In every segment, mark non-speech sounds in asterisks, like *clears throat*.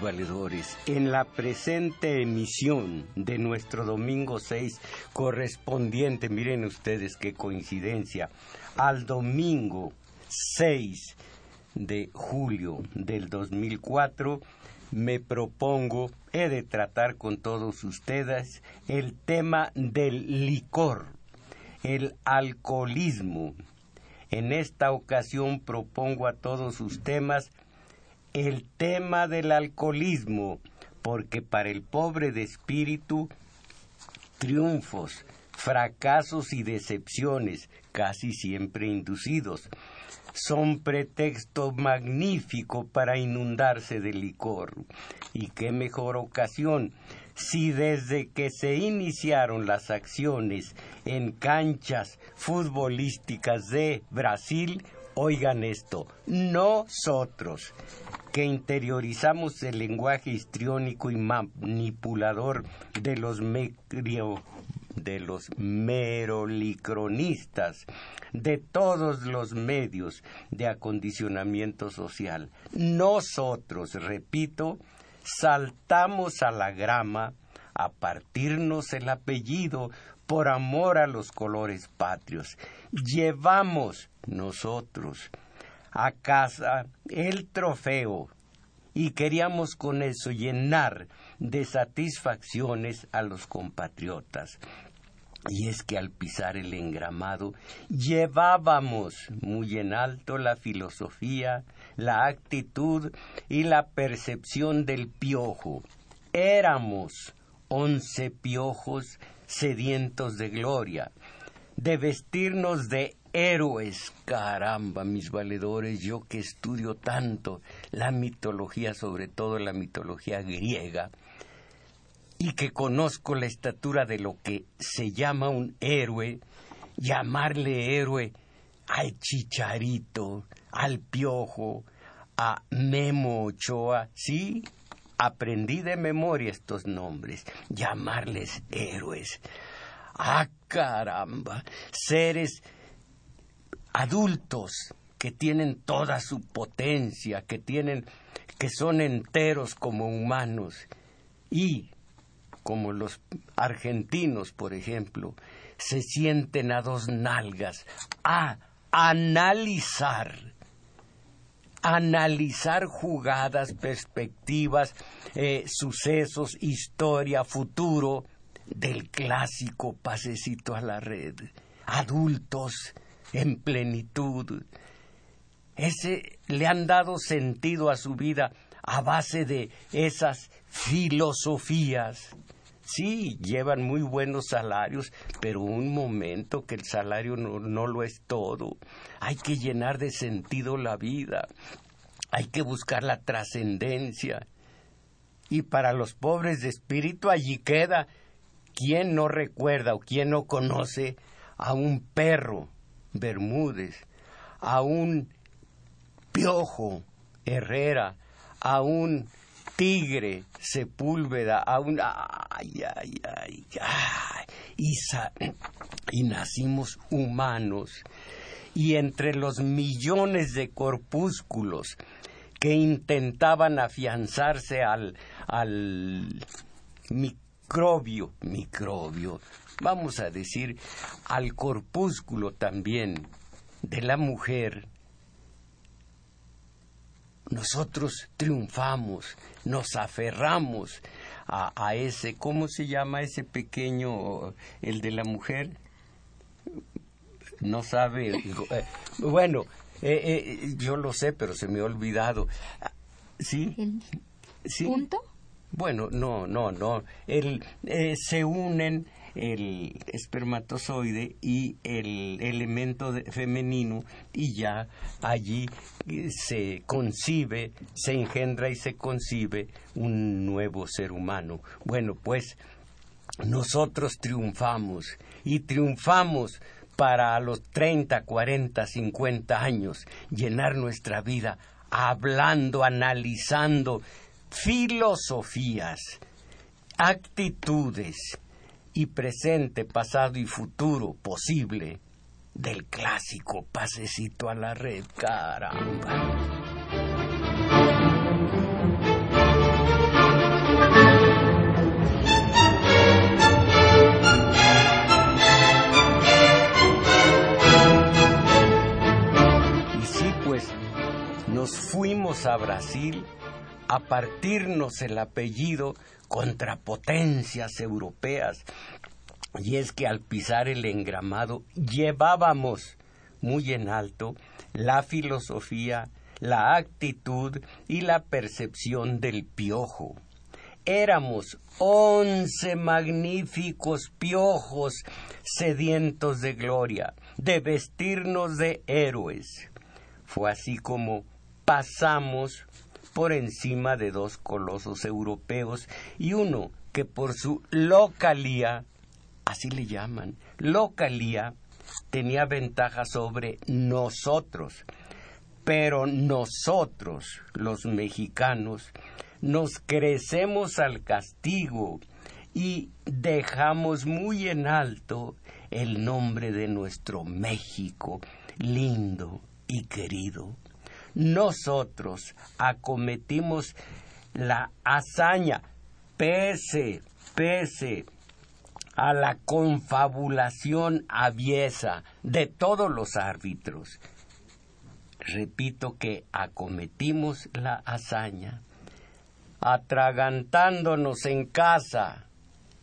valedores. En la presente emisión de nuestro domingo 6, correspondiente, miren ustedes qué coincidencia, al domingo 6 de julio del 2004, me propongo, he de tratar con todos ustedes el tema del licor, el alcoholismo. En esta ocasión propongo a todos sus temas el tema del alcoholismo, porque para el pobre de espíritu, triunfos, fracasos y decepciones, casi siempre inducidos, son pretexto magnífico para inundarse de licor. Y qué mejor ocasión si desde que se iniciaron las acciones en canchas futbolísticas de Brasil, oigan esto, nosotros, que interiorizamos el lenguaje histriónico y manipulador de los de los merolicronistas, de todos los medios de acondicionamiento social. Nosotros, repito, saltamos a la grama a partirnos el apellido por amor a los colores patrios. Llevamos nosotros a casa el trofeo y queríamos con eso llenar de satisfacciones a los compatriotas. Y es que al pisar el engramado llevábamos muy en alto la filosofía, la actitud y la percepción del piojo. Éramos once piojos sedientos de gloria, de vestirnos de héroes. Caramba, mis valedores, yo que estudio tanto la mitología, sobre todo la mitología griega, y que conozco la estatura de lo que se llama un héroe, llamarle héroe al chicharito, al piojo, a Memo Ochoa, sí, aprendí de memoria estos nombres, llamarles héroes. Ah, caramba, seres adultos que tienen toda su potencia, que tienen que son enteros como humanos. Y como los argentinos, por ejemplo, se sienten a dos nalgas. A analizar analizar jugadas, perspectivas, eh, sucesos, historia, futuro del clásico pasecito a la red. Adultos en plenitud. Ese le han dado sentido a su vida a base de esas filosofías. Sí, llevan muy buenos salarios, pero un momento que el salario no, no, lo es todo. Hay que llenar de sentido la vida. Hay que buscar la trascendencia. Y para los pobres de espíritu allí queda. ¿Quién no recuerda o quién no conoce a un perro Bermúdez, a un Piojo Herrera, a un Tigre Sepúlveda, a un... Ay, ay, ay, ay. Y, y nacimos humanos. Y entre los millones de corpúsculos que intentaban afianzarse al, al microbio, microbio, vamos a decir, al corpúsculo también de la mujer, nosotros triunfamos, nos aferramos a, ese, ¿cómo se llama ese pequeño, el de la mujer? no sabe. Eh, bueno, eh, eh, yo lo sé, pero se me ha olvidado. ¿Sí? ¿Sí? ¿Punto? Bueno, no, no, no. El, se unen el espermatozoide y el elemento femenino y ya allí se concibe, se engendra y se concibe un nuevo ser humano. Bueno, pues nosotros triunfamos y triunfamos para los 30, 40, 50 años llenar nuestra vida hablando, analizando filosofías, actitudes y presente, pasado y futuro posible del clásico pasecito a la red, caramba. nos fuimos a Brasil a partirnos el apellido contra potencias europeas. Y es que al pisar el engramado llevábamos muy en alto la filosofía, la actitud y la percepción del piojo. Éramos once magníficos piojos sedientos de gloria, de vestirnos de héroes. Fue así como pasamos por encima de dos colosos europeos y uno que por su localía, así le llaman, localía, tenía ventaja sobre nosotros. Pero nosotros, los mexicanos, nos crecemos al castigo y dejamos muy en alto el nombre de nuestro México, lindo y querido nosotros acometimos la hazaña, pese, pese a la confabulación aviesa de todos los árbitros. Repito que acometimos la hazaña, atragantándonos en casa,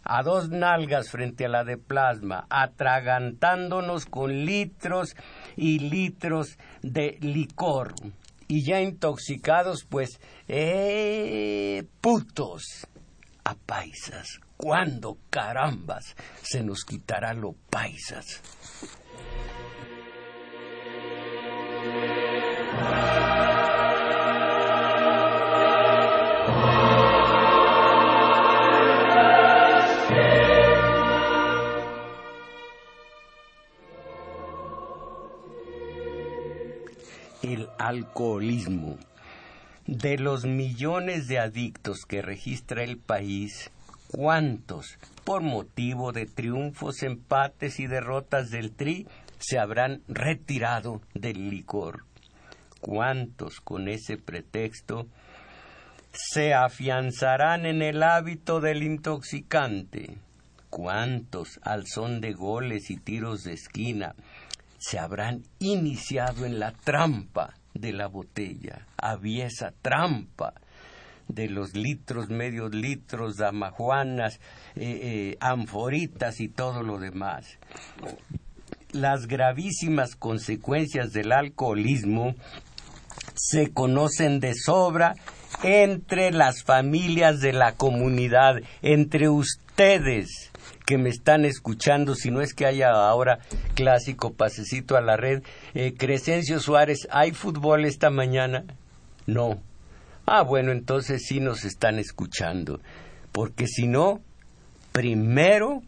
a dos nalgas frente a la de plasma, atragantándonos con litros y litros de licor. Y ya intoxicados, pues, eh, putos a paisas. ¿Cuándo carambas se nos quitará lo paisas? Alcoholismo. De los millones de adictos que registra el país, ¿cuántos, por motivo de triunfos, empates y derrotas del TRI, se habrán retirado del licor? ¿Cuántos, con ese pretexto, se afianzarán en el hábito del intoxicante? ¿Cuántos, al son de goles y tiros de esquina, se habrán iniciado en la trampa de la botella. Había esa trampa de los litros, medios litros, damajuanas, eh, eh, anforitas y todo lo demás. Las gravísimas consecuencias del alcoholismo se conocen de sobra entre las familias de la comunidad, entre ustedes, que me están escuchando, si no es que haya ahora clásico pasecito a la red. Eh, Crescencio Suárez, ¿hay fútbol esta mañana? No. Ah, bueno, entonces sí nos están escuchando. Porque si no, primero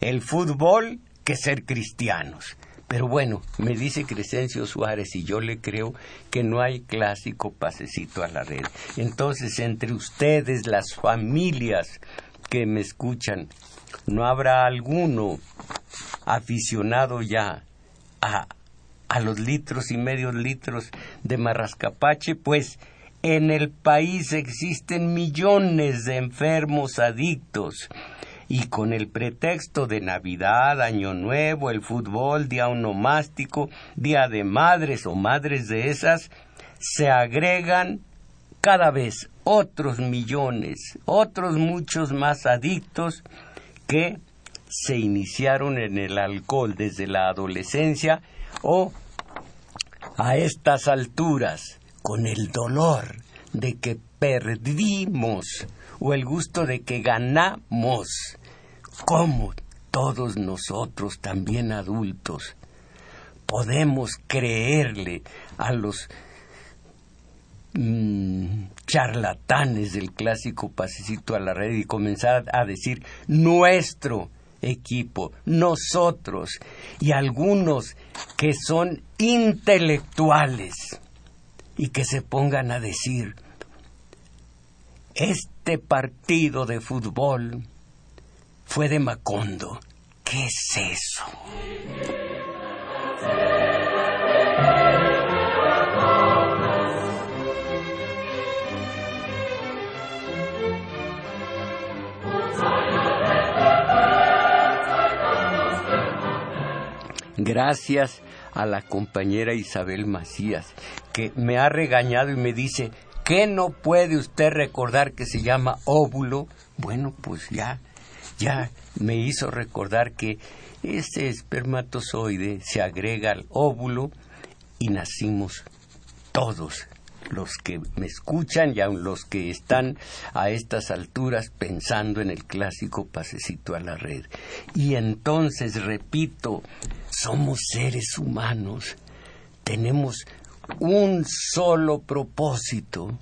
el fútbol que ser cristianos. Pero bueno, me dice Crescencio Suárez y yo le creo que no hay clásico pasecito a la red. Entonces, entre ustedes, las familias que me escuchan, no habrá alguno aficionado ya a, los litros y medios litros de marrascapache, pues en el país existen millones de enfermos adictos. Y con el pretexto de Navidad, Año Nuevo, el fútbol, día onomástico, día de madres o madres de esas, se agregan cada vez otros millones, otros muchos más adictos que se iniciaron en el alcohol desde la adolescencia o a estas alturas con el dolor de que perdimos o el gusto de que ganamos, como todos nosotros, también adultos, podemos creerle a los mm, charlatanes del clásico pasecito a la red y comenzar a decir nuestro equipo, nosotros y algunos que son intelectuales y que se pongan a decir este partido de fútbol fue de Macondo. ¿Qué es eso? Gracias a la compañera Isabel Macías, que me ha regañado y me dice, ¿qué no puede usted recordar que se llama óvulo? Bueno, pues ya, ya me hizo recordar que ese espermatozoide se agrega al óvulo y nacimos todos los que me escuchan y aun los que están a estas alturas pensando en el clásico pasecito a la red. Y entonces, repito, somos seres humanos, tenemos un solo propósito,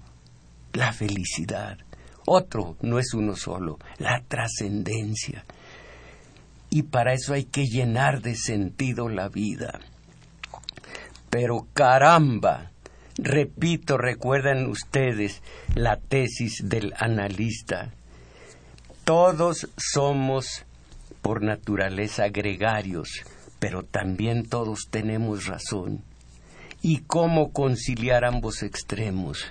la felicidad. Otro no es uno solo, la trascendencia. Y para eso hay que llenar de sentido la vida. Pero caramba, repito, recuerdan ustedes la tesis del analista. Todos somos por naturaleza gregarios, pero también todos tenemos razón. ¿Y cómo conciliar ambos extremos?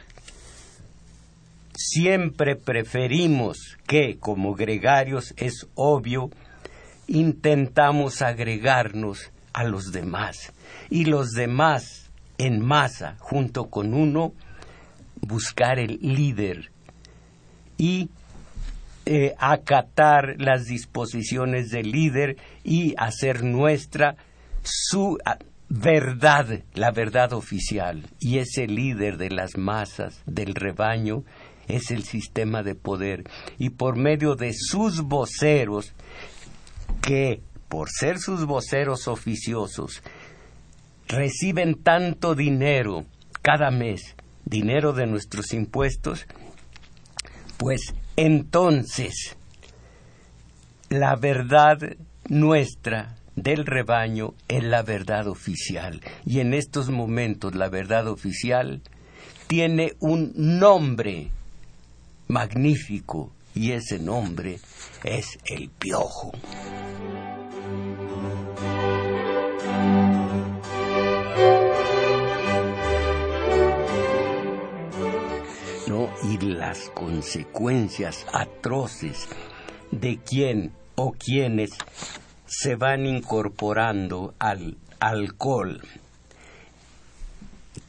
Siempre preferimos que, como gregarios es obvio, intentamos agregarnos a los demás y los demás en masa, junto con uno, buscar el líder y eh, acatar las disposiciones del líder y hacer nuestra su verdad, la verdad oficial. Y ese líder de las masas, del rebaño, es el sistema de poder. Y por medio de sus voceros, que por ser sus voceros oficiosos, reciben tanto dinero cada mes, dinero de nuestros impuestos, pues entonces la verdad nuestra del rebaño es la verdad oficial. Y en estos momentos la verdad oficial tiene un nombre magnífico y ese nombre es el piojo. Consecuencias atroces de quien o quienes se van incorporando al alcohol,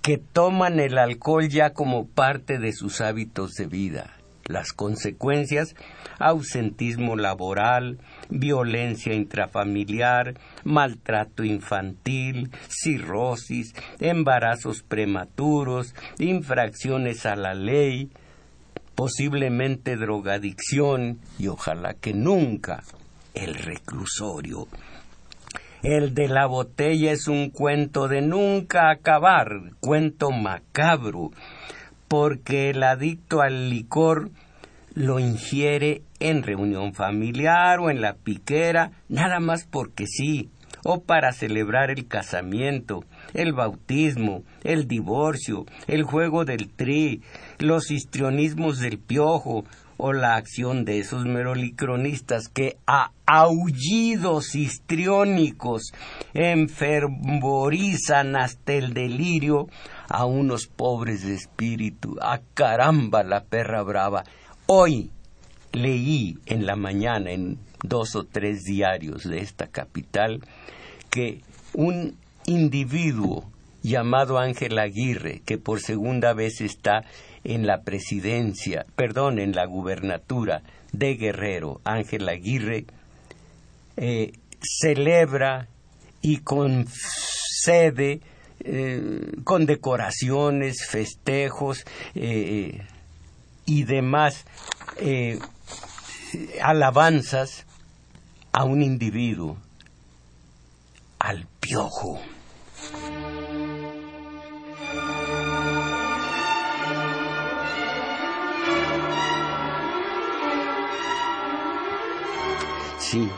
que toman el alcohol ya como parte de sus hábitos de vida. Las consecuencias, ausentismo laboral, violencia intrafamiliar, maltrato infantil, cirrosis, embarazos prematuros, infracciones a la ley, posiblemente drogadicción y ojalá que nunca el reclusorio. El de la botella es un cuento de nunca acabar, cuento macabro, porque el adicto al licor lo ingiere en reunión familiar o en la piquera, nada más porque sí, o para celebrar el casamiento, el bautismo, el divorcio, el juego del tri, los histrionismos del piojo, o la acción de esos merolicronistas que a aullidos histriónicos enfervorizan hasta el delirio a unos pobres de espíritu. ¡A caramba la perra brava! Hoy leí en la mañana en dos o tres diarios de esta capital que un individuo llamado Ángel Aguirre, que por segunda vez está en la presidencia, perdón, en la gubernatura de Guerrero, Ángel Aguirre, eh, celebra y concede eh, con decoraciones, festejos eh, y demás alabanzas a un individuo, al piojo. Sí,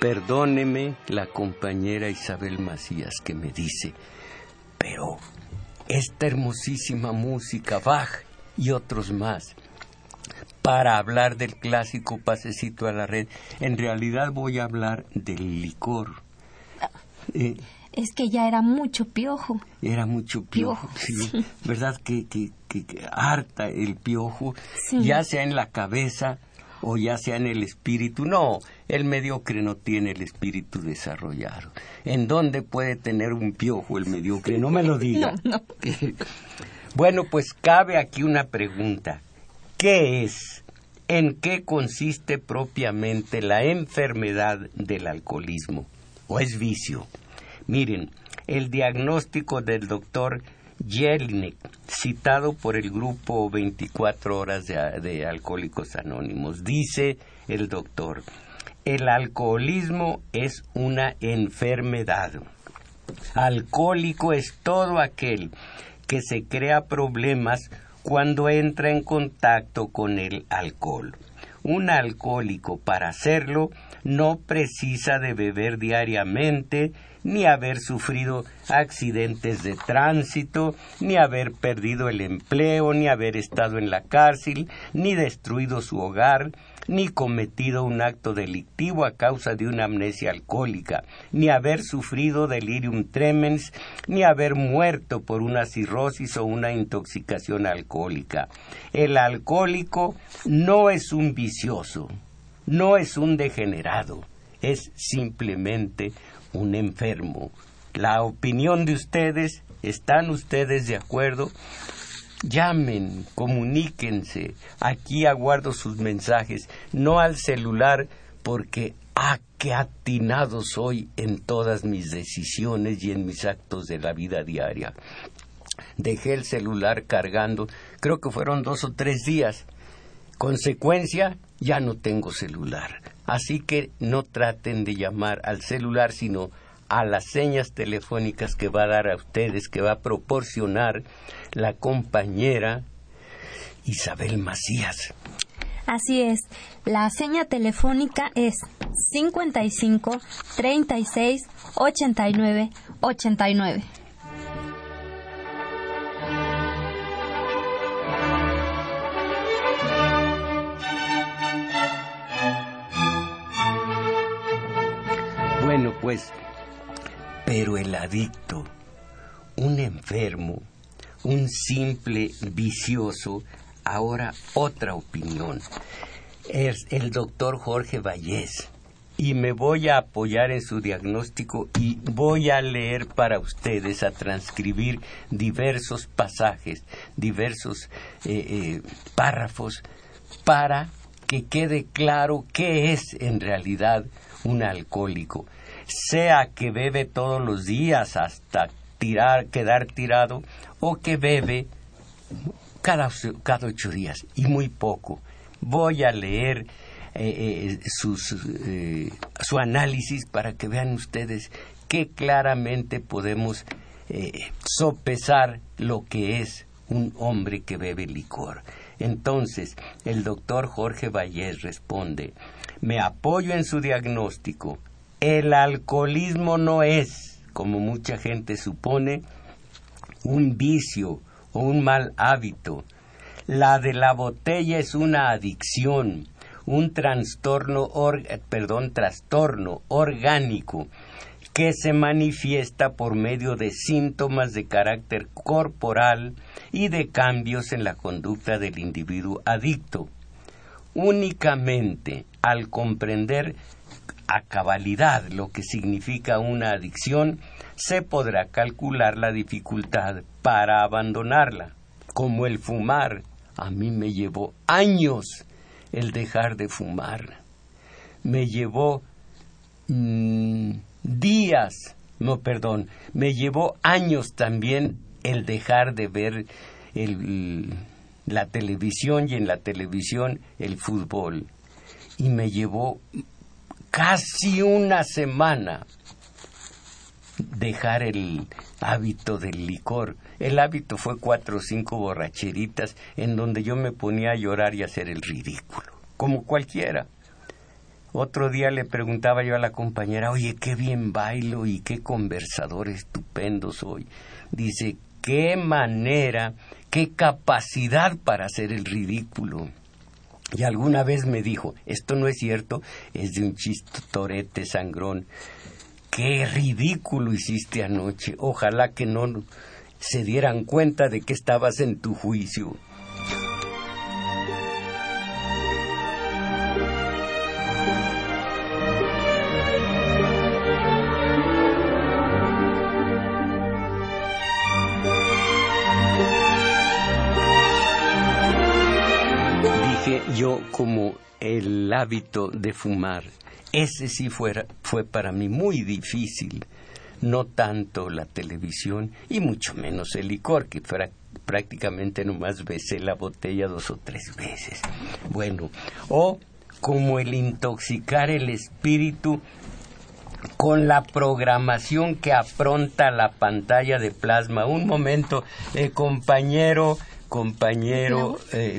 perdóneme la compañera Isabel Macías que me dice, pero esta hermosísima música, Bach y otros más, para hablar del clásico pasecito a la red, en realidad voy a hablar del licor. Eh, es que ya era mucho piojo. Era mucho piojo, sí. ¿Verdad que, que, harta el piojo, ya sea en la cabeza o ya sea en el espíritu. No, el mediocre no tiene el espíritu desarrollado. ¿En dónde puede tener un piojo el mediocre? No me lo *laughs* diga. bueno, pues cabe aquí una pregunta. ¿Qué es? ¿En qué consiste propiamente la enfermedad del alcoholismo? ¿O es vicio? Miren, el diagnóstico del doctor Jelinek, citado por el grupo 24 horas de, Alcohólicos Anónimos. Dice el doctor, el alcoholismo es una enfermedad. Alcohólico es todo aquel que se crea problemas cuando entra en contacto con el alcohol. Un alcohólico para hacerlo no precisa de beber diariamente ni haber sufrido accidentes de tránsito, ni haber perdido el empleo, ni haber estado en la cárcel, ni destruido su hogar, ni cometido un acto delictivo a causa de una amnesia alcohólica, ni haber sufrido delirium tremens, ni haber muerto por una cirrosis o una intoxicación alcohólica. El alcohólico no es un vicioso, no es un degenerado, es simplemente un enfermo. La opinión de ustedes, ¿están ustedes de acuerdo? Llamen, comuníquense. Aquí aguardo sus mensajes, no al celular, porque ¡ah, qué atinado soy en todas mis decisiones y en mis actos de la vida diaria! Dejé el celular cargando, creo que fueron dos o tres días. Consecuencia, ya no tengo celular. Así que no traten de llamar al celular, sino a las señas telefónicas que va a dar a ustedes, que va a proporcionar la compañera Isabel Macías. Así es, la seña telefónica es 55 36 89 89. Bueno, pues, pero el adicto, un enfermo, un simple vicioso, ahora otra opinión. Es el doctor Jorge Vallés. Y me voy a apoyar en su diagnóstico y voy a leer para ustedes, a transcribir diversos pasajes, diversos eh, eh, párrafos, para que quede claro qué es en realidad un alcohólico sea que bebe todos los días hasta tirar, quedar tirado, o que bebe cada, cada ocho días y muy poco. Voy a leer eh, eh, eh, su análisis para que vean ustedes que claramente podemos sopesar lo que es un hombre que bebe licor. Entonces, el doctor Jorge Vallés responde, me apoyo en su diagnóstico, el alcoholismo no es, como mucha gente supone, un vicio o un mal hábito. La de la botella es una adicción, un trastorno, orgánico que se manifiesta por medio de síntomas de carácter corporal y de cambios en la conducta del individuo adicto. Únicamente al comprender a cabalidad lo que significa una adicción, se podrá calcular la dificultad para abandonarla, como el fumar. A mí me llevó años el dejar de fumar. Me llevó mm, días, no, perdón, me llevó años también el dejar de ver la televisión y en la televisión el fútbol. Y me llevó casi una semana dejar el hábito del licor. El hábito fue cuatro o cinco borracheritas en donde yo me ponía a llorar y a hacer el ridículo, como cualquiera. Otro día le preguntaba yo a la compañera, oye, qué bien bailo y qué conversador estupendo soy. Dice, qué manera, qué capacidad para hacer el ridículo. Y alguna vez me dijo, esto no es cierto, es de un chistorete sangrón. Qué ridículo hiciste anoche. Ojalá que no se dieran cuenta de que estabas en tu juicio. Como el hábito de fumar ese sí fue para mí muy difícil, no tanto la televisión y mucho menos el licor, que fuera prácticamente nomás besé la botella dos o tres veces. Bueno, o como el intoxicar el espíritu con la programación que apronta la pantalla de plasma. Un momento, eh, compañero, compañero eh,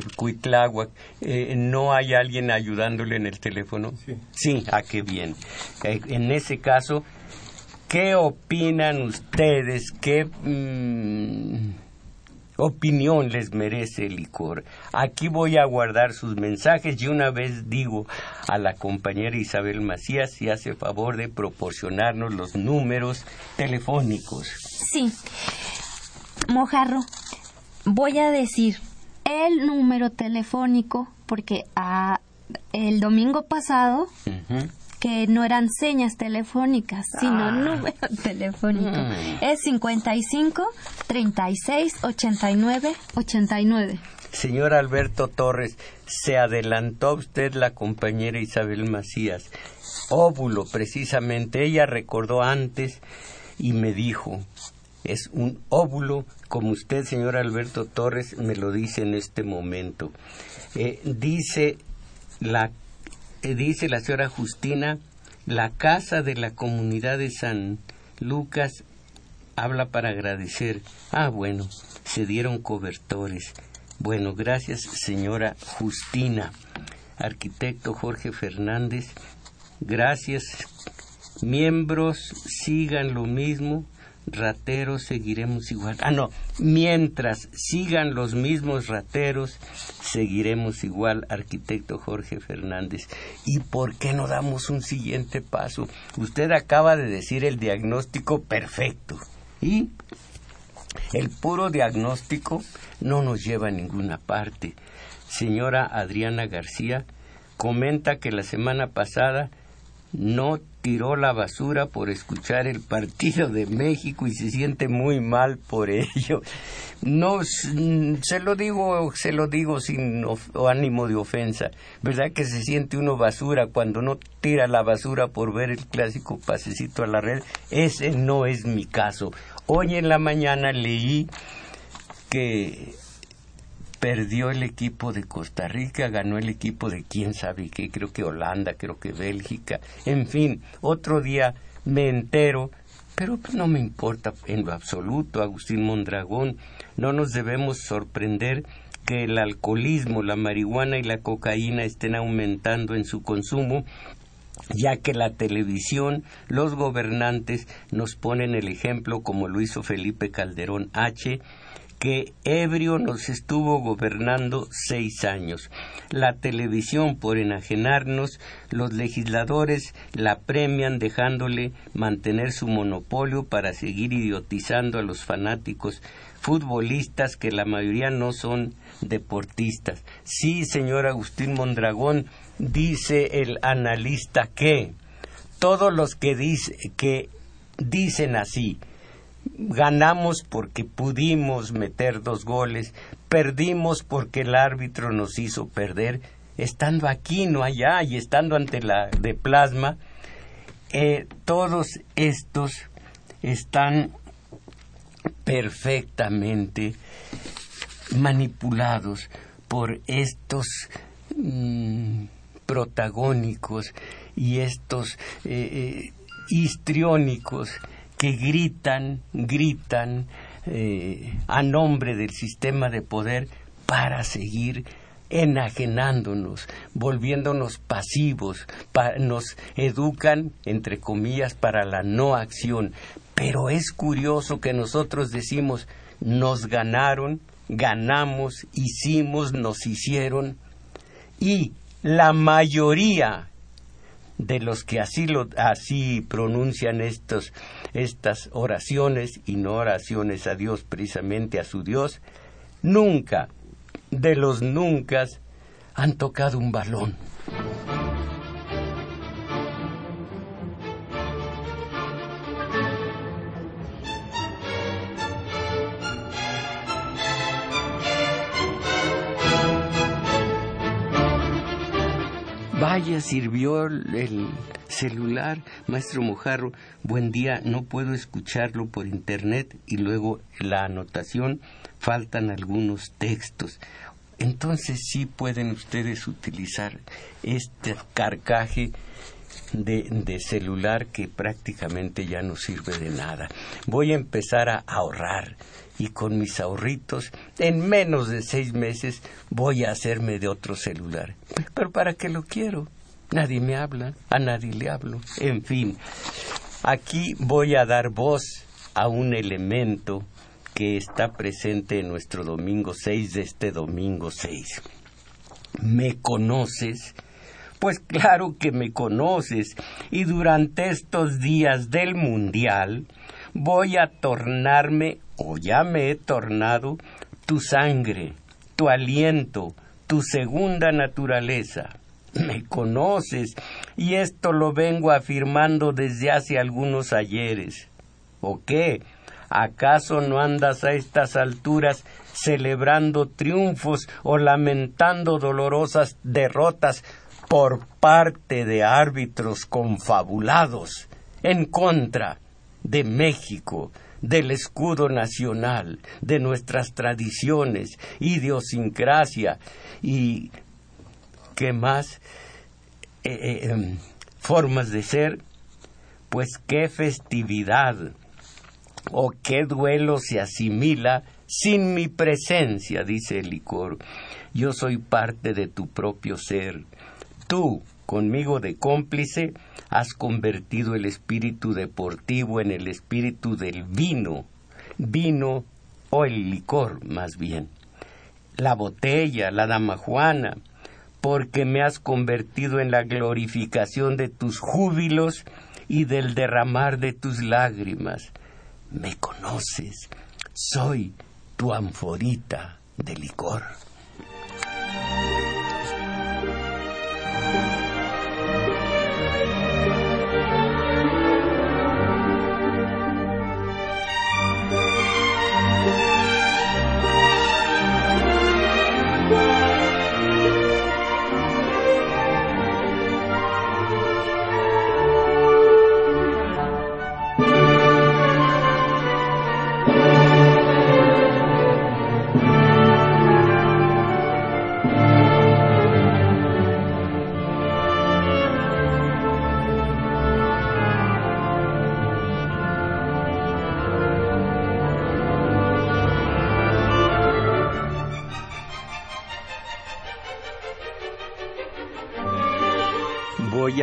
eh, ¿no hay alguien ayudándole en el teléfono? Sí. Sí, ah, qué bien. Eh, en ese caso, ¿qué opinan ustedes? ¿Qué mm, opinión les merece el licor? Aquí voy a guardar sus mensajes y una vez digo a la compañera Isabel Macías si hace favor de proporcionarnos los números telefónicos. Sí. Mojarro, voy a decir el número telefónico porque a, el domingo pasado que no eran señas telefónicas, sino ah. número *laughs* telefónico. Mm. Es 55 36 89 89. Señor Alberto Torres, se adelantó usted la compañera Isabel Macías. Óvulo, precisamente. Ella recordó antes y me dijo, es un óvulo, como usted, señor Alberto Torres, me lo dice en este momento. Eh, dice, la, eh, dice la señora Justina, la casa de la comunidad de San Lucas habla para agradecer. Ah, bueno, se dieron cobertores. Bueno, gracias, señora Justina. Arquitecto Jorge Fernández, gracias. Miembros, sigan lo mismo rateros seguiremos igual. Ah, no, mientras sigan los mismos rateros, seguiremos igual, arquitecto Jorge Fernández. ¿Y por qué no damos un siguiente paso? Usted acaba de decir el diagnóstico perfecto. ¿Y? El puro diagnóstico no nos lleva a ninguna parte. Señora Adriana García comenta que la semana pasada no tiró la basura por escuchar el partido de México y se siente muy mal por ello. No se lo digo, se lo digo sin ánimo de ofensa. ¿Verdad que se siente uno basura cuando no tira la basura por ver el clásico pasecito a la red? Ese no es mi caso. Hoy en la mañana leí que perdió el equipo de Costa Rica, ganó el equipo de quién sabe qué, creo que Holanda, creo que Bélgica, en fin, otro día me entero, pero no me importa en lo absoluto, Agustín Mondragón, no nos debemos sorprender que el alcoholismo, la marihuana y la cocaína estén aumentando en su consumo ya que la televisión, los gobernantes nos ponen el ejemplo como lo hizo Felipe Calderón H, que ebrio nos estuvo gobernando seis años. La televisión, por enajenarnos, los legisladores la premian dejándole mantener su monopolio para seguir idiotizando a los fanáticos futbolistas que la mayoría no son deportistas. Sí, señor Agustín Mondragón, dice el analista que todos los que, que dicen así, ganamos porque pudimos meter dos goles, perdimos porque el árbitro nos hizo perder, estando aquí, no allá, y estando ante la de plasma, eh, todos estos están perfectamente manipulados por estos mm, protagónicos y estos eh, eh, histriónicos que gritan, gritan eh, a nombre del sistema de poder para seguir enajenándonos, volviéndonos pasivos, nos educan, entre comillas, para la no acción. Pero es curioso que nosotros decimos, nos ganaron, ganamos, hicimos, nos hicieron, y la mayoría de los que así, lo, así pronuncian estos, estas oraciones y no oraciones a Dios, precisamente a su Dios, nunca, de los nunca, han tocado un balón. Sirvió el celular, maestro Mojarro. Buen día, no puedo escucharlo por internet y luego la anotación faltan algunos textos. Entonces sí pueden ustedes utilizar este carcaje de, celular que prácticamente ya no sirve de nada. Voy a empezar a ahorrar y con mis ahorritos en menos de seis meses voy a hacerme de otro celular. Pero ¿para qué lo quiero? Nadie me habla, a nadie le hablo. En fin, aquí voy a dar voz a un elemento que está presente en nuestro domingo 6 de este domingo 6. ¿Me conoces? Pues claro que me conoces y durante estos días del mundial voy a tornarme o ya me he tornado tu sangre, tu aliento, tu segunda naturaleza. *clears throat* Me conoces y esto lo vengo afirmando desde hace algunos ayeres. ¿O qué? ¿Acaso no andas a estas alturas celebrando triunfos o lamentando dolorosas derrotas por parte de árbitros confabulados en contra de México, del escudo nacional, de nuestras tradiciones, idiosincrasia y qué más eh, eh, em, formas de ser, pues qué festividad o qué duelo se asimila sin mi presencia, dice el licor. Yo soy parte de tu propio ser. Tú, conmigo de cómplice, has convertido el espíritu deportivo en el espíritu del vino, vino o el licor más bien, la botella, la dama Juana, porque me has convertido en la glorificación de tus júbilos y del derramar de tus lágrimas. Me conoces, soy tu anforita de licor.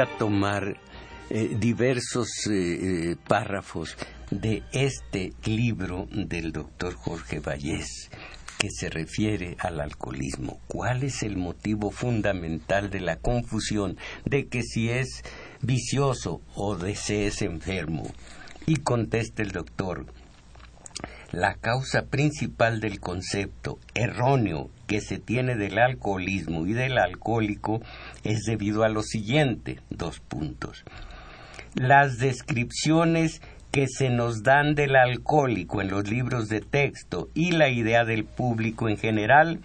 Tomar eh, diversos eh, eh, párrafos de este libro del doctor Jorge Vallés que se refiere al alcoholismo. ¿Cuál es el motivo fundamental de la confusión de que si es vicioso o de si es enfermo? Y contesta el doctor, la causa principal del concepto erróneo que se tiene del alcoholismo y del alcohólico es debido a lo siguiente, dos puntos. Las descripciones que se nos dan del alcohólico en los libros de texto y la idea del público en general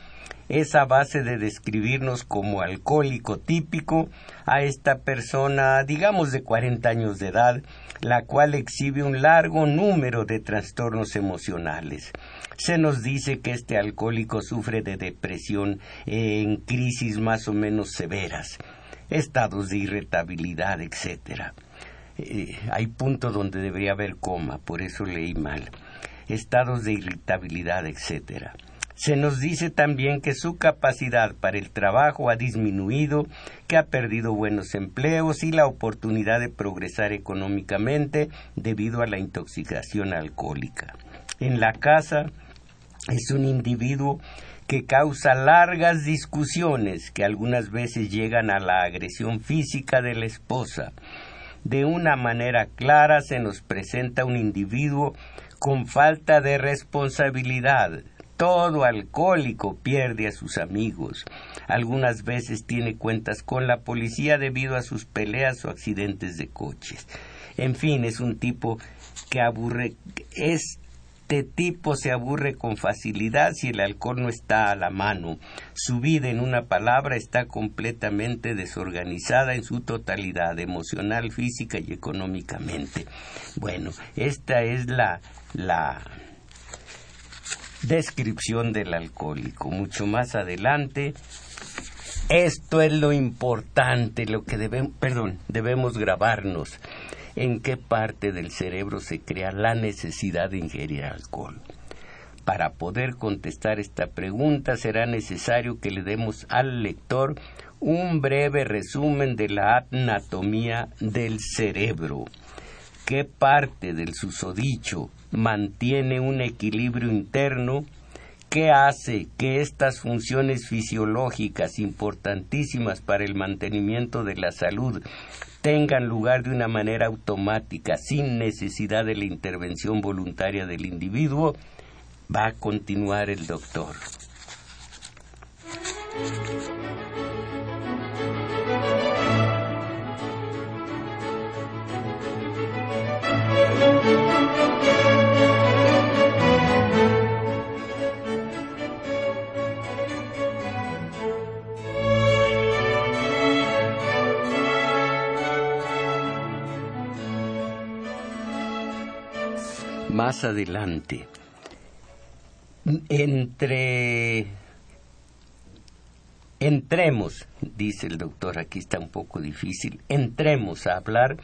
es a base de describirnos como alcohólico típico a esta persona, digamos de 40 años de edad, la cual exhibe un largo número de trastornos emocionales. Se nos dice que este alcohólico sufre de depresión en crisis más o menos severas, estados de irritabilidad, etc. Eh, hay puntos donde debería haber coma, por eso leí mal. Estados de irritabilidad, etc. Se nos dice también que su capacidad para el trabajo ha disminuido, que ha perdido buenos empleos y la oportunidad de progresar económicamente debido a la intoxicación alcohólica. En la casa es un individuo que causa largas discusiones que algunas veces llegan a la agresión física de la esposa. De una manera clara se nos presenta un individuo con falta de responsabilidad, todo alcohólico pierde a sus amigos. Algunas veces tiene cuentas con la policía debido a sus peleas o accidentes de coches. En fin, es un tipo que aburre. Este tipo se aburre con facilidad si el alcohol no está a la mano. Su vida, en una palabra, está completamente desorganizada en su totalidad, emocional, física y económicamente. Bueno, esta es la, la descripción del alcohólico. Mucho más adelante, esto es lo importante, lo que debemos, perdón, debemos grabarnos. ¿En qué parte del cerebro se crea la necesidad de ingerir alcohol? Para poder contestar esta pregunta será necesario que le demos al lector un breve resumen de la anatomía del cerebro. ¿Qué parte del susodicho mantiene un equilibrio interno que hace que estas funciones fisiológicas importantísimas para el mantenimiento de la salud tengan lugar de una manera automática, sin necesidad de la intervención voluntaria del individuo, va a continuar el doctor. Más adelante. Entre entremos, dice el doctor, aquí está un poco difícil, entremos a hablar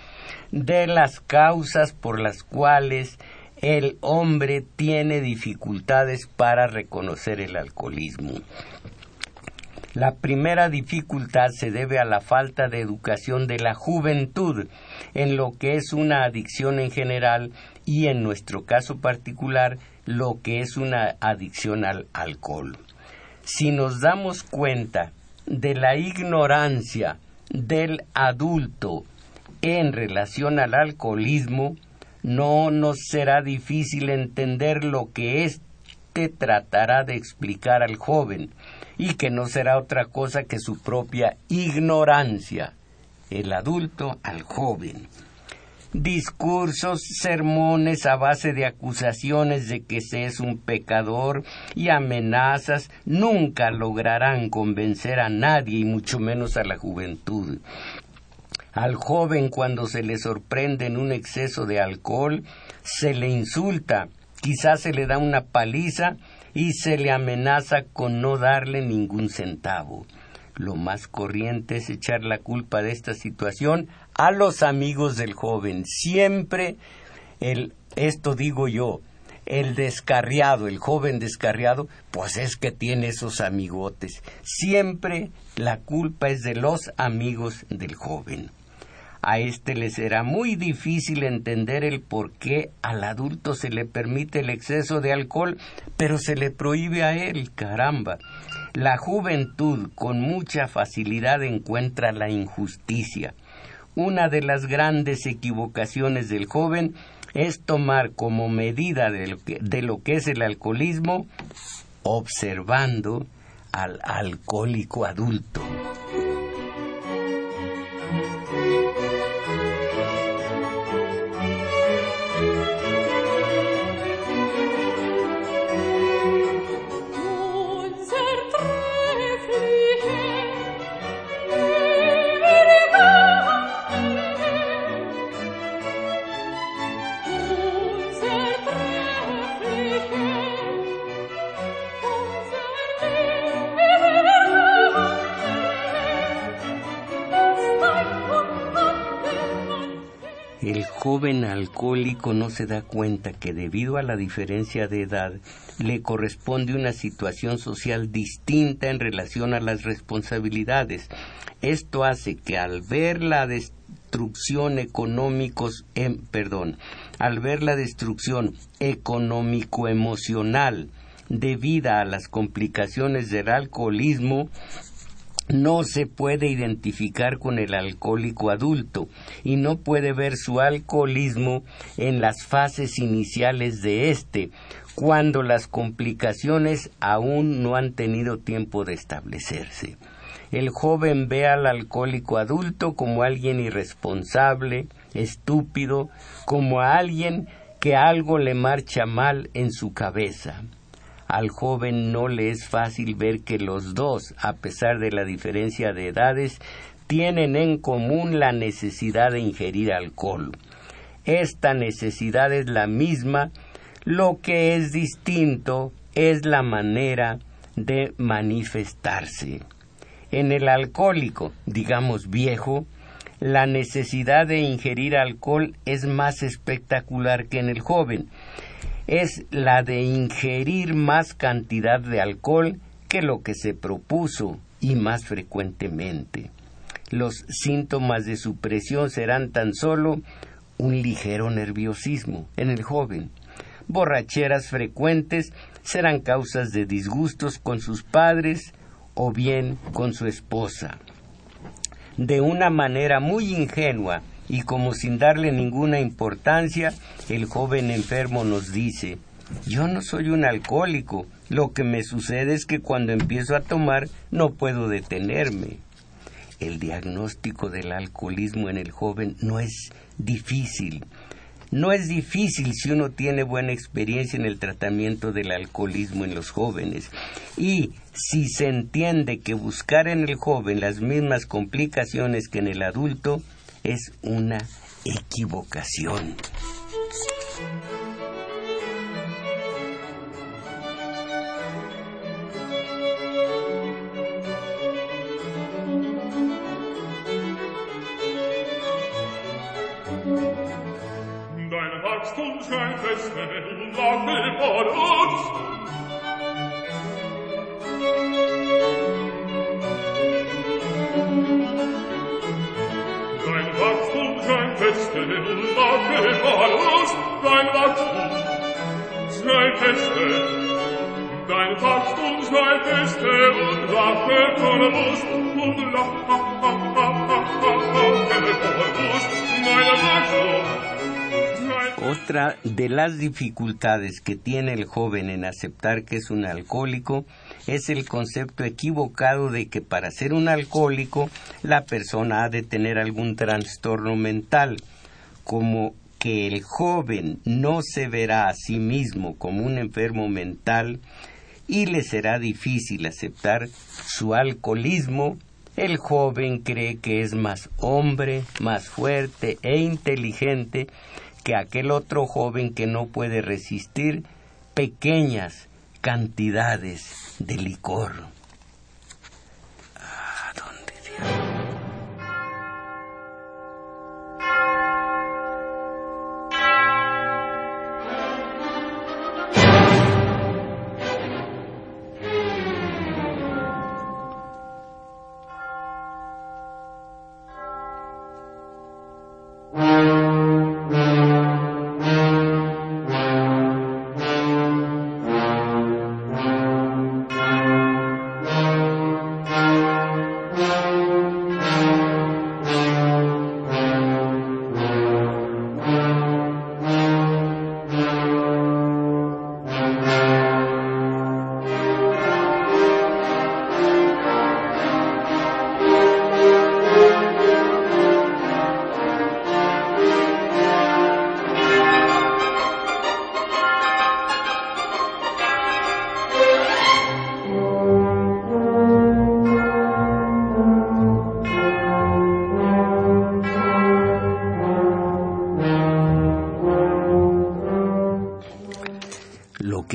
de las causas por las cuales el hombre tiene dificultades para reconocer el alcoholismo. La primera dificultad se debe a la falta de educación de la juventud en lo que es una adicción en general y en nuestro caso particular lo que es una adicción al alcohol. Si nos damos cuenta de la ignorancia del adulto en relación al alcoholismo, no nos será difícil entender lo que éste tratará de explicar al joven, y que no será otra cosa que su propia ignorancia, el adulto al joven. Discursos, sermones a base de acusaciones de que se es un pecador y amenazas nunca lograrán convencer a nadie y mucho menos a la juventud. Al joven cuando se le sorprende en un exceso de alcohol, se le insulta, quizás se le da una paliza y se le amenaza con no darle ningún centavo. Lo más corriente es echar la culpa de esta situación a los amigos del joven. Siempre el, esto digo yo, el descarriado, el joven descarriado, pues es que tiene esos amigotes. Siempre la culpa es de los amigos del joven. A éste le será muy difícil entender el por qué al adulto se le permite el exceso de alcohol, pero se le prohíbe a él, caramba. La juventud con mucha facilidad encuentra la injusticia. Una de las grandes equivocaciones del joven es tomar como medida de lo que, es el alcoholismo observando al alcohólico adulto. Joven alcohólico no se da cuenta que debido a la diferencia de edad le corresponde una situación social distinta en relación a las responsabilidades. Esto hace que al ver la destrucción económicos, em, perdón, al ver la destrucción económico-emocional debida a las complicaciones del alcoholismo, no se puede identificar con el alcohólico adulto y no puede ver su alcoholismo en las fases iniciales de éste, cuando las complicaciones aún no han tenido tiempo de establecerse. El joven ve al alcohólico adulto como alguien irresponsable, estúpido, como a alguien que algo le marcha mal en su cabeza al joven no le es fácil ver que los dos, a pesar de la diferencia de edades, tienen en común la necesidad de ingerir alcohol. Esta necesidad es la misma, lo que es distinto es la manera de manifestarse. En el alcohólico, digamos viejo, la necesidad de ingerir alcohol es más espectacular que en el joven, es la de ingerir más cantidad de alcohol que lo que se propuso y más frecuentemente. Los síntomas de su presión serán tan solo un ligero nerviosismo en el joven. Borracheras frecuentes serán causas de disgustos con sus padres o bien con su esposa. De una manera muy ingenua, y como sin darle ninguna importancia, el joven enfermo nos dice, yo no soy un alcohólico, lo que me sucede es que cuando empiezo a tomar no puedo detenerme. El diagnóstico del alcoholismo en el joven no es difícil. No es difícil si uno tiene buena experiencia en el tratamiento del alcoholismo en los jóvenes. Y si se entiende que buscar en el joven las mismas complicaciones que en el adulto es una equivocación. Otra de las dificultades que tiene el joven en aceptar que es un alcohólico es el concepto equivocado de que para ser un alcohólico la persona ha de tener algún trastorno mental, como que el joven no se verá a sí mismo como un enfermo mental y le será difícil aceptar su alcoholismo, el joven cree que es más hombre, más fuerte e inteligente que aquel otro joven que no puede resistir pequeñas cantidades de licor. Ah, ¿dónde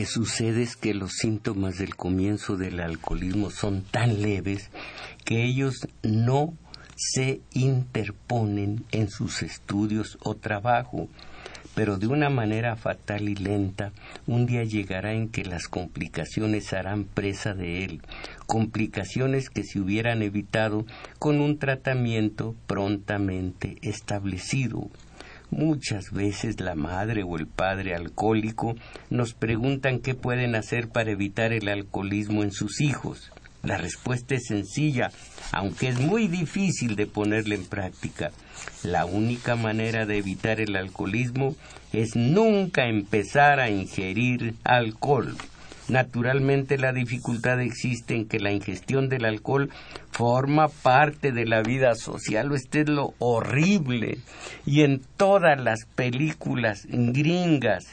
sucede es que los síntomas del comienzo del alcoholismo son tan leves que ellos no se interponen en sus estudios o trabajo pero de una manera fatal y lenta, un día llegará en que las complicaciones harán presa de él, complicaciones que se hubieran evitado con un tratamiento prontamente establecido. Muchas veces la madre o el padre alcohólico nos preguntan qué pueden hacer para evitar el alcoholismo en sus hijos. La respuesta es sencilla, aunque es muy difícil de ponerla en práctica. La única manera de evitar el alcoholismo es nunca empezar a ingerir alcohol. Naturalmente la dificultad existe en que la ingestión del alcohol forma parte de la vida social, esto es lo horrible. Y en todas las películas gringas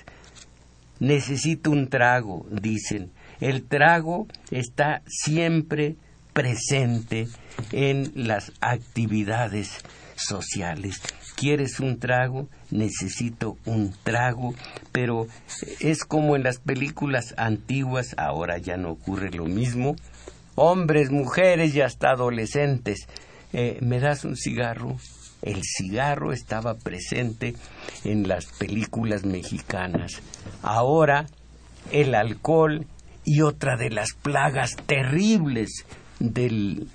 necesito un trago, dicen el trago está siempre presente en las actividades sociales. ¿Quieres un trago? Necesito un trago, pero es como en las películas antiguas, ahora ya no ocurre lo mismo. Hombres, mujeres y hasta adolescentes, eh, ¿me das un cigarro? El cigarro estaba presente en las películas mexicanas. Ahora el alcohol y otra de las plagas terribles de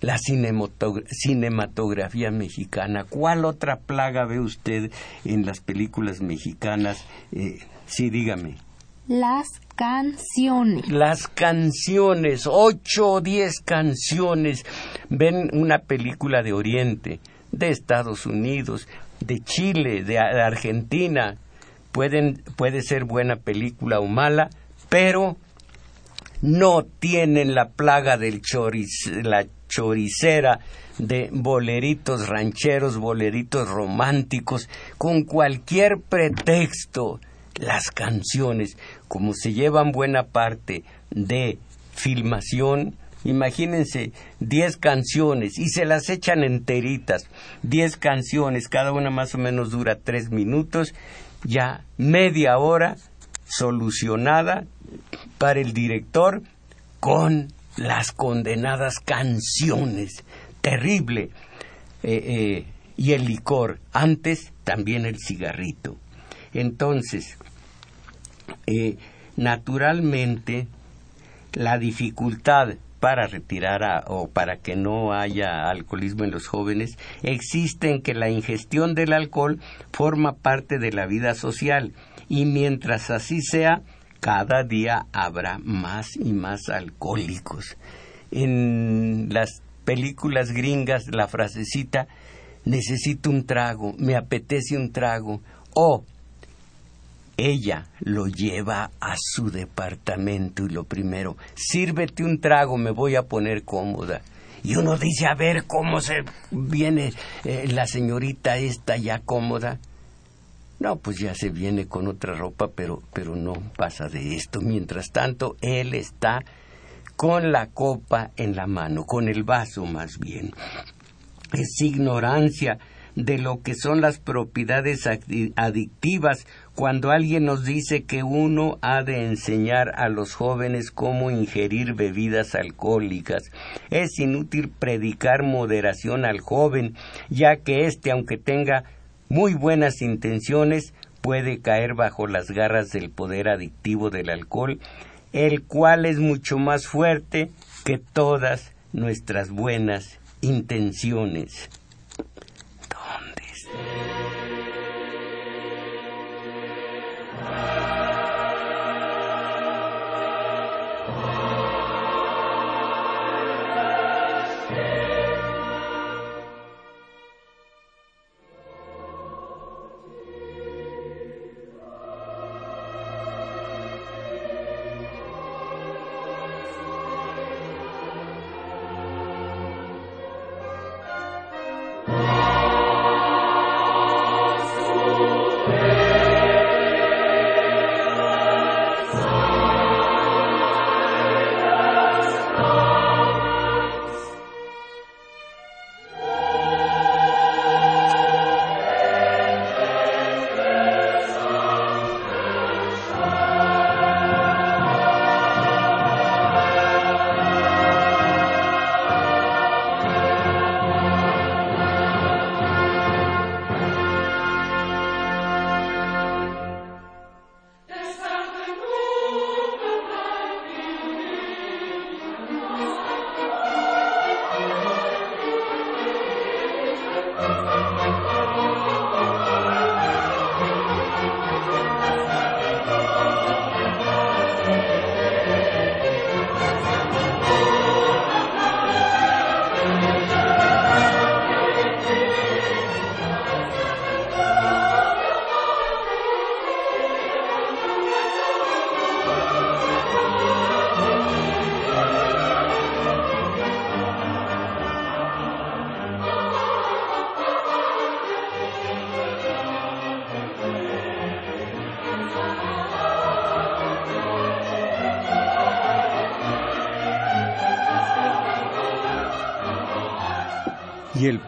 la cinematografía mexicana. ¿Cuál otra plaga ve usted en las películas mexicanas? Eh, sí, dígame. Las canciones. Las canciones, ocho o diez canciones. Ven una película de Oriente, de Estados Unidos, de Chile, de Argentina. Pueden, puede ser buena película o mala, pero no tienen la plaga del choriz, la choricera de boleritos rancheros, boleritos románticos, con cualquier pretexto. Las canciones, como se llevan buena parte de filmación, imagínense diez canciones y se las echan enteritas, diez canciones, cada una más o menos dura tres minutos, ya media hora solucionada para el director con las condenadas canciones. Terrible. Eh, eh, y el licor. Antes también el cigarrito. Entonces, eh, naturalmente, la dificultad para retirar o para que no haya alcoholismo en los jóvenes existe en que la ingestión del alcohol forma parte de la vida social y mientras así sea, cada día habrá más y más alcohólicos. En las películas gringas la frasecita necesito un trago, me apetece un trago, o ella lo lleva a su departamento y lo primero, sírvete un trago, me voy a poner cómoda. Y uno dice, a ver cómo se viene eh, la señorita esta ya cómoda. No, pues ya se viene con otra ropa, pero, pero no pasa de esto. Mientras tanto, él está con la copa en la mano, con el vaso más bien. Es ignorancia de lo que son las propiedades adictivas cuando alguien nos dice que uno ha de enseñar a los jóvenes cómo ingerir bebidas alcohólicas. Es inútil predicar moderación al joven, ya que éste, aunque tenga muy buenas intenciones, puede caer bajo las garras del poder adictivo del alcohol, el cual es mucho más fuerte que todas nuestras buenas intenciones. y el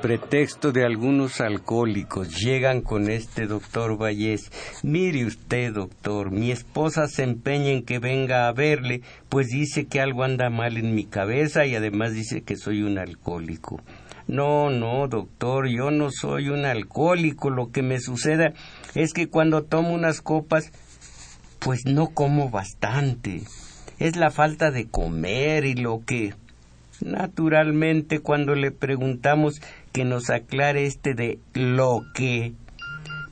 pretexto de algunos alcohólicos llegan con este doctor Vallés. Mire usted, doctor, mi esposa se empeña en que venga a verle, pues dice que algo anda mal en mi cabeza y además dice que soy un alcohólico. No, no, doctor, yo no soy un alcohólico. Lo que me sucede es que cuando tomo unas copas, pues no como bastante. Es la falta de comer y lo que Naturalmente, cuando le preguntamos que nos aclare este de lo que,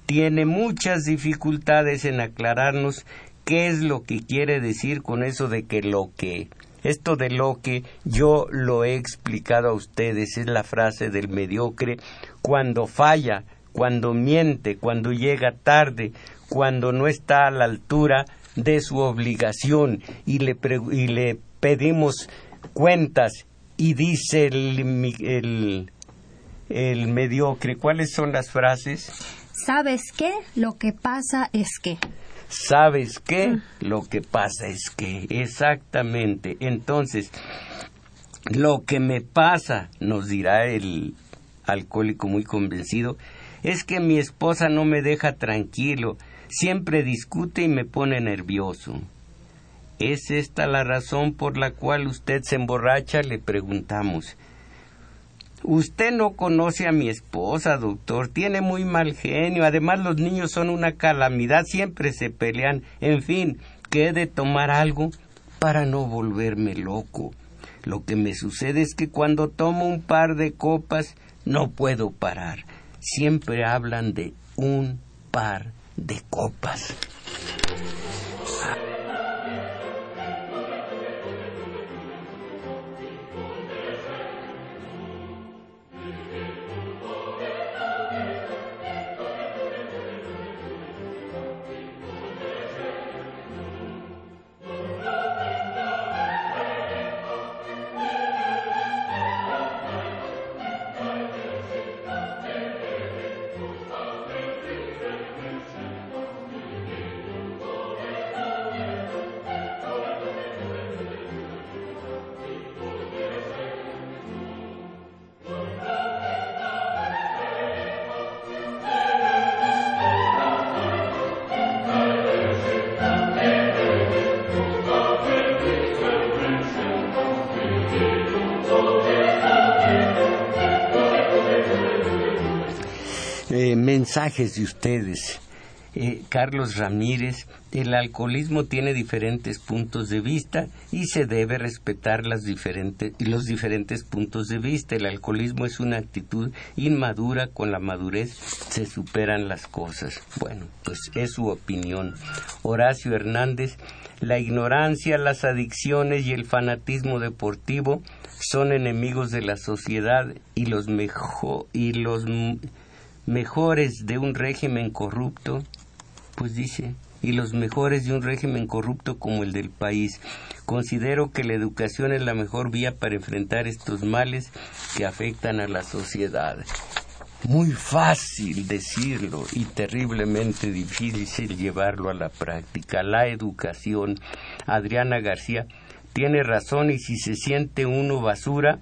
tiene muchas dificultades en aclararnos qué es lo que quiere decir con eso de que lo que. Esto de lo que yo lo he explicado a ustedes es la frase del mediocre cuando falla, cuando miente, cuando llega tarde, cuando no está a la altura de su obligación y le, y le pedimos cuentas y dice el, el, mediocre, ¿cuáles son las frases? ¿Sabes qué? Lo que pasa es que. ¿Sabes qué? Mm. Lo que pasa es que. Exactamente. Entonces, lo que me pasa, nos dirá el alcohólico muy convencido, es que mi esposa no me deja tranquilo, siempre discute y me pone nervioso. ¿Es esta la razón por la cual usted se emborracha? Le preguntamos. Usted no conoce a mi esposa, doctor. Tiene muy mal genio. Además, los niños son una calamidad. Siempre se pelean. En fin, que he de tomar algo para no volverme loco. Lo que me sucede es que cuando tomo un par de copas no puedo parar. Siempre hablan de un par de copas. De ustedes. Eh, Carlos Ramírez, el alcoholismo tiene diferentes puntos de vista y se debe respetar las diferentes, los diferentes puntos de vista. El alcoholismo es una actitud inmadura, con la madurez se superan las cosas. Bueno, pues es su opinión. Horacio Hernández, la ignorancia, las adicciones y el fanatismo deportivo son enemigos de la sociedad y los mejor y los mejores de un régimen corrupto, pues dice, y los mejores de un régimen corrupto como el del país. Considero que la educación es la mejor vía para enfrentar estos males que afectan a la sociedad. Muy fácil decirlo y terriblemente difícil llevarlo a la práctica. La educación, Adriana García, tiene razón y si se siente uno basura,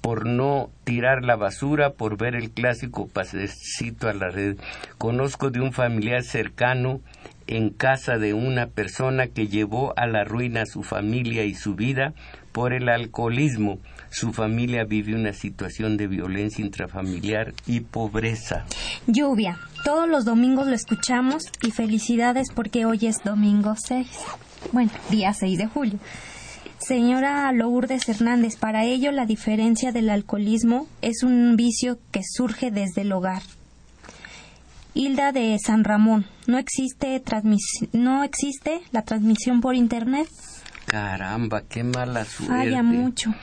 por no tirar la basura, por ver el clásico pasecito a la red. Conozco de un familiar cercano en casa de una persona que llevó a la ruina su familia y su vida por el alcoholismo. Su familia vive una situación de violencia intrafamiliar y pobreza. Lluvia. Todos los domingos lo escuchamos y felicidades porque hoy es domingo 6. Bueno, día 6 de julio. Señora Lourdes Hernández, para ello la diferencia del alcoholismo es un vicio que surge desde el hogar. Hilda de San Ramón, ¿no existe, no existe la transmisión por internet? Caramba, qué mala suerte. Falla mucho.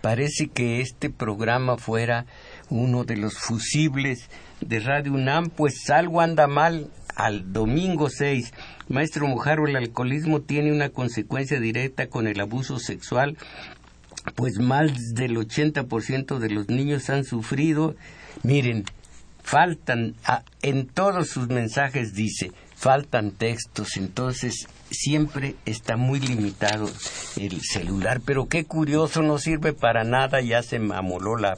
Parece que este programa fuera uno de los fusibles de Radio UNAM, pues algo anda mal al domingo 6 Maestro Mojaro, el alcoholismo tiene una consecuencia directa con el abuso sexual, pues más del 80% de los niños han sufrido. Miren, faltan, en todos sus mensajes dice, faltan textos, entonces siempre está muy limitado el celular, pero qué curioso, no sirve para nada, ya se me amoló la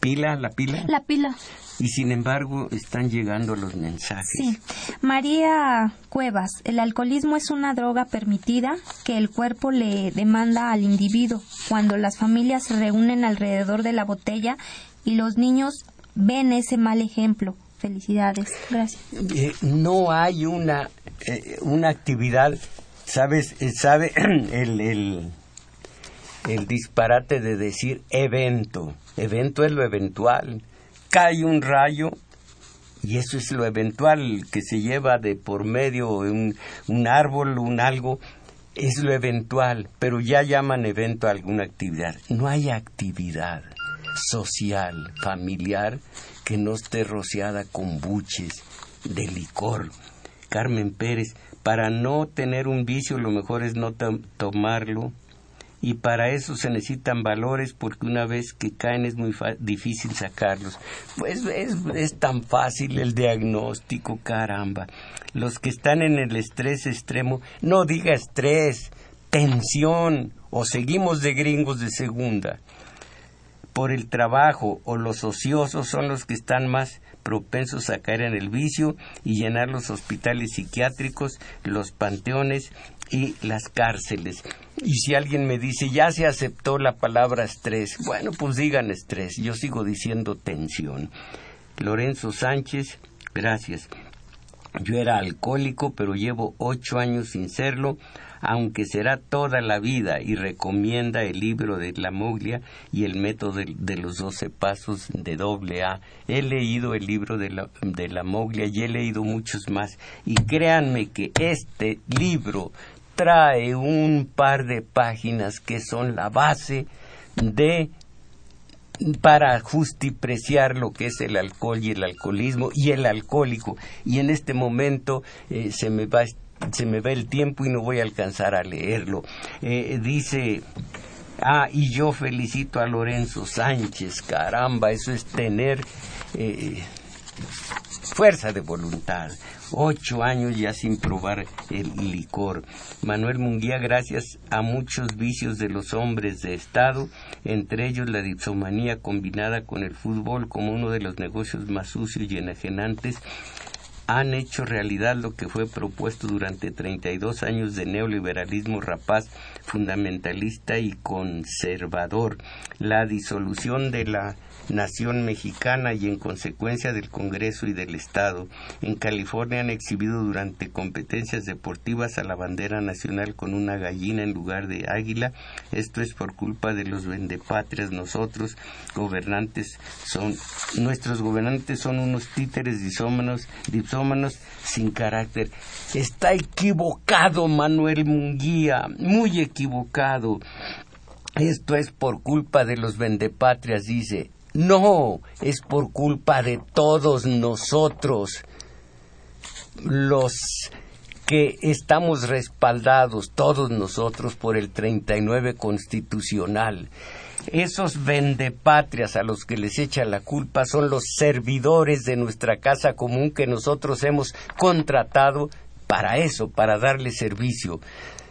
pila, la pila. La pila. Y sin embargo están llegando los mensajes. Sí. María Cuevas, el alcoholismo es una droga permitida que el cuerpo le demanda al individuo cuando las familias se reúnen alrededor de la botella y los niños ven ese mal ejemplo. Felicidades. Gracias. Eh, no hay una, eh, una actividad, ¿sabes? Eh, ¿Sabe *clears throat* el, el, el disparate de decir evento? Evento es lo eventual. Cae un rayo y eso es lo eventual que se lleva de por medio un, un árbol, un algo, es lo eventual, pero ya llaman evento a alguna actividad. No hay actividad social, familiar, que no esté rociada con buches de licor. Carmen Pérez, para no tener un vicio lo mejor es no tomarlo y para eso se necesitan valores porque una vez que caen es muy difícil sacarlos. Pues es, es tan fácil el diagnóstico, caramba. Los que están en el estrés extremo, no diga estrés, tensión, o seguimos de gringos de segunda por el trabajo o los ociosos son los que están más propensos a caer en el vicio y llenar los hospitales psiquiátricos, los panteones y las cárceles. Y si alguien me dice, ya se aceptó la palabra estrés, bueno, pues digan estrés, yo sigo diciendo tensión. Lorenzo Sánchez, gracias. Yo era alcohólico, pero llevo ocho años sin serlo aunque será toda la vida, y recomienda el libro de la Moglia y el método de, los doce pasos de doble A. He leído el libro de la, de la Moglia y he leído muchos más, y créanme que este libro trae un par de páginas que son la base de para justipreciar lo que es el alcohol y el alcoholismo y el alcohólico. Y en este momento eh, se me va se me va el tiempo y no voy a alcanzar a leerlo. Eh, dice, ah, y yo felicito a Lorenzo Sánchez, caramba, eso es tener eh, fuerza de voluntad. Ocho años ya sin probar el licor. Manuel Munguía, gracias a muchos vicios de los hombres de Estado, entre ellos la dipsomanía combinada con el fútbol como uno de los negocios más sucios y enajenantes, han hecho realidad lo que fue propuesto durante 32 años de neoliberalismo rapaz, fundamentalista y conservador. La disolución de la nación mexicana y en consecuencia del Congreso y del Estado. En California han exhibido durante competencias deportivas a la bandera nacional con una gallina en lugar de águila. Esto es por culpa de los vendepatrias. Nosotros, gobernantes, son, nuestros gobernantes son unos títeres disómanos, dipsómanos sin carácter. Está equivocado Manuel Munguía, muy equivocado. Esto es por culpa de los vendepatrias, dice. No, es por culpa de todos nosotros, los que estamos respaldados, todos nosotros, por el 39 constitucional. Esos vendepatrias a los que les echa la culpa son los servidores de nuestra casa común que nosotros hemos contratado para eso, para darle servicio.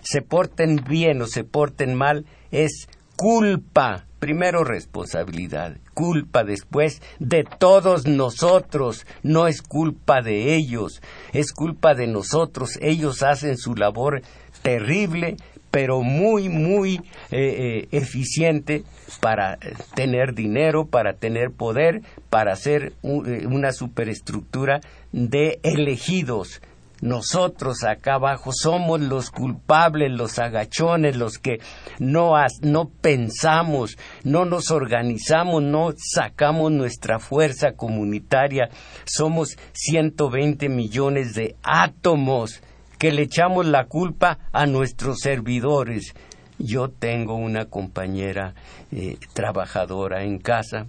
Se porten bien o se porten mal, es culpa Primero responsabilidad, culpa después de todos nosotros, no es culpa de ellos, es culpa de nosotros, ellos hacen su labor terrible, pero muy, muy eh, eh, eficiente para tener dinero, para tener poder, para hacer eh, una superestructura de elegidos nosotros acá abajo somos los culpables, los agachones, los que no, no pensamos, no nos organizamos, no sacamos nuestra fuerza comunitaria. Somos 120 millones de átomos que le echamos la culpa a nuestros servidores. Yo tengo una compañera eh, trabajadora en casa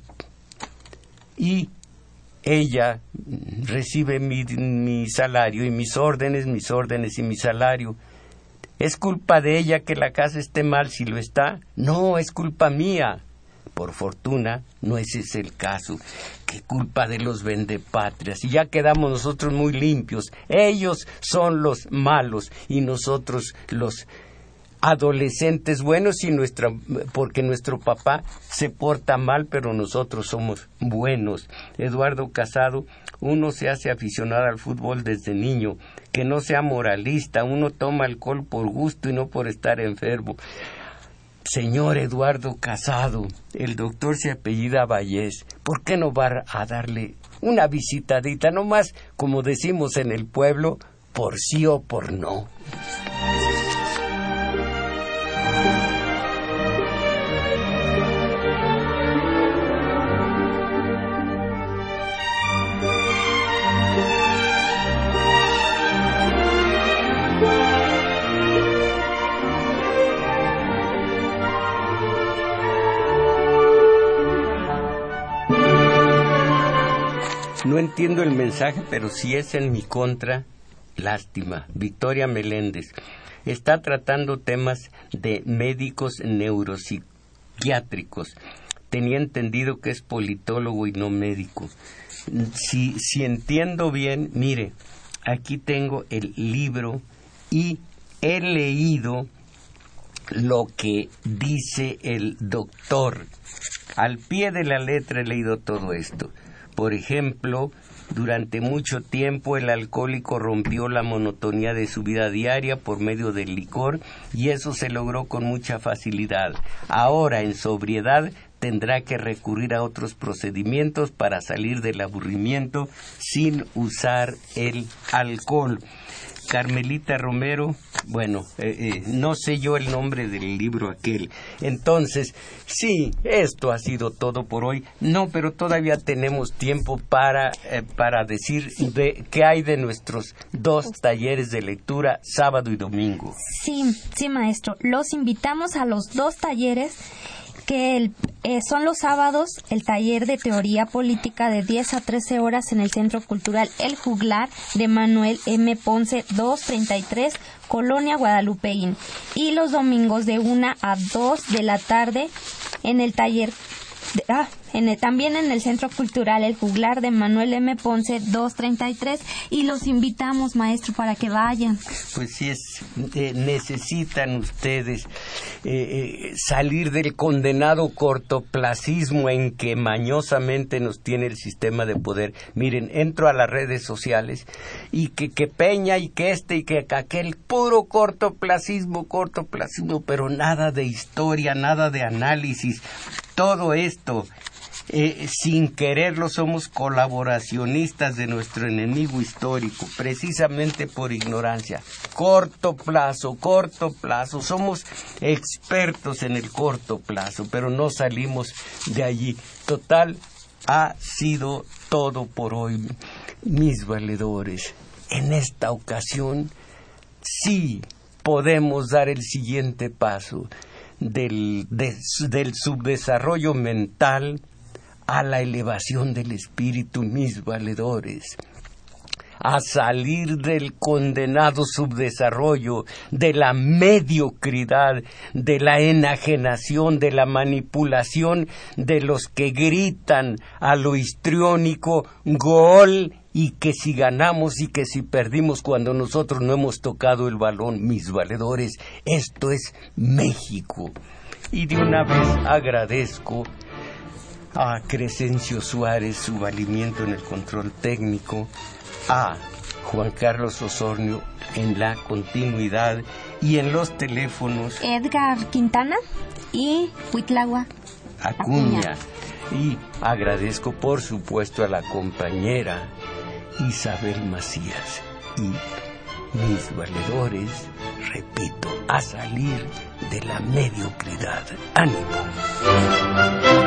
y ella recibe mi, salario y mis órdenes, mis órdenes y mi salario. ¿Es culpa de ella que la casa esté mal si lo está? No, es culpa mía. Por fortuna, no ese es el caso. ¿Qué culpa de los vendepatrias? Y ya quedamos nosotros muy limpios. Ellos son los malos y nosotros los adolescentes buenos y nuestra porque nuestro papá se porta mal pero nosotros somos buenos. Eduardo Casado uno se hace aficionado al fútbol desde niño. Que no sea moralista uno toma alcohol por gusto y no por estar enfermo. Señor Eduardo Casado, el doctor se apellida Vallés, ¿por qué no va a darle una visitadita, nomás como decimos en el pueblo, por sí o por no? Entiendo el mensaje, pero si es en mi contra, lástima. Victoria Meléndez está tratando temas de médicos neuropsiquiátricos. Tenía entendido que es politólogo y no médico. Si, si entiendo bien, mire, aquí tengo el libro y he leído lo que dice el doctor. Al pie de la letra he leído todo esto. Por ejemplo, durante mucho tiempo el alcohólico rompió la monotonía de su vida diaria por medio del licor y eso se logró con mucha facilidad. Ahora, en sobriedad, tendrá que recurrir a otros procedimientos para salir del aburrimiento sin usar el alcohol. Carmelita Romero, bueno, eh, eh, no sé yo el nombre del libro aquel. Entonces, sí, esto ha sido todo por hoy. No, pero todavía tenemos tiempo para, eh, para decir de qué hay de nuestros dos talleres de lectura, sábado y domingo. Sí, sí, maestro. Los invitamos a los dos talleres que eh, son los sábados el taller de teoría política de 10 a 13 horas en el Centro Cultural El Juglar de Manuel M. Ponce 233, Colonia Guadalupeín. Y los domingos de 1 a 2 de la tarde en el taller ah, también en el Centro Cultural El Juglar de Manuel M. Ponce 233 y los invitamos, maestro, para que vayan. Pues sí, es, eh, necesitan ustedes eh, eh, salir del condenado cortoplacismo en que mañosamente nos tiene el sistema de poder. Miren, entro a las redes sociales y que, que Peña y que este y que aquel puro cortoplacismo, cortoplacismo, pero nada de historia, nada de análisis todo esto, eh, sin quererlo, somos colaboracionistas de nuestro enemigo histórico, precisamente por ignorancia. Corto plazo, corto plazo, somos expertos en el corto plazo, pero no salimos de allí. Total, ha sido todo por hoy, mis valedores. En esta ocasión, sí podemos dar el siguiente paso del, del subdesarrollo mental a la elevación del espíritu, mis valedores a salir del condenado subdesarrollo, de la mediocridad, de la enajenación, de la manipulación de los que gritan a lo histriónico gol y que si ganamos y que si perdimos cuando nosotros no hemos tocado el balón, mis valedores, esto es México. Y de una vez agradezco a Crescencio Suárez su valimiento en el control técnico, a Juan Carlos Osornio en la continuidad y en los teléfonos Edgar Quintana y Huitlagua Acuña. Y agradezco por supuesto a la compañera Isabel Macías y mis valedores, repito, a salir de la mediocridad. ¡Ánimo!